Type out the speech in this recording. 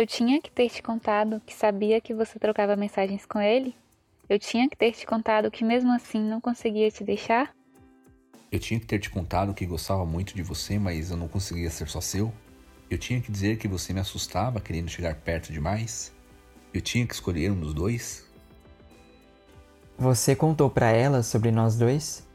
Eu tinha que ter te contado que sabia que você trocava mensagens com ele? Eu tinha que ter te contado que mesmo assim não conseguia te deixar? Eu tinha que ter te contado que gostava muito de você, mas eu não conseguia ser só seu? Eu tinha que dizer que você me assustava querendo chegar perto demais? Eu tinha que escolher um dos dois? Você contou para ela sobre nós dois?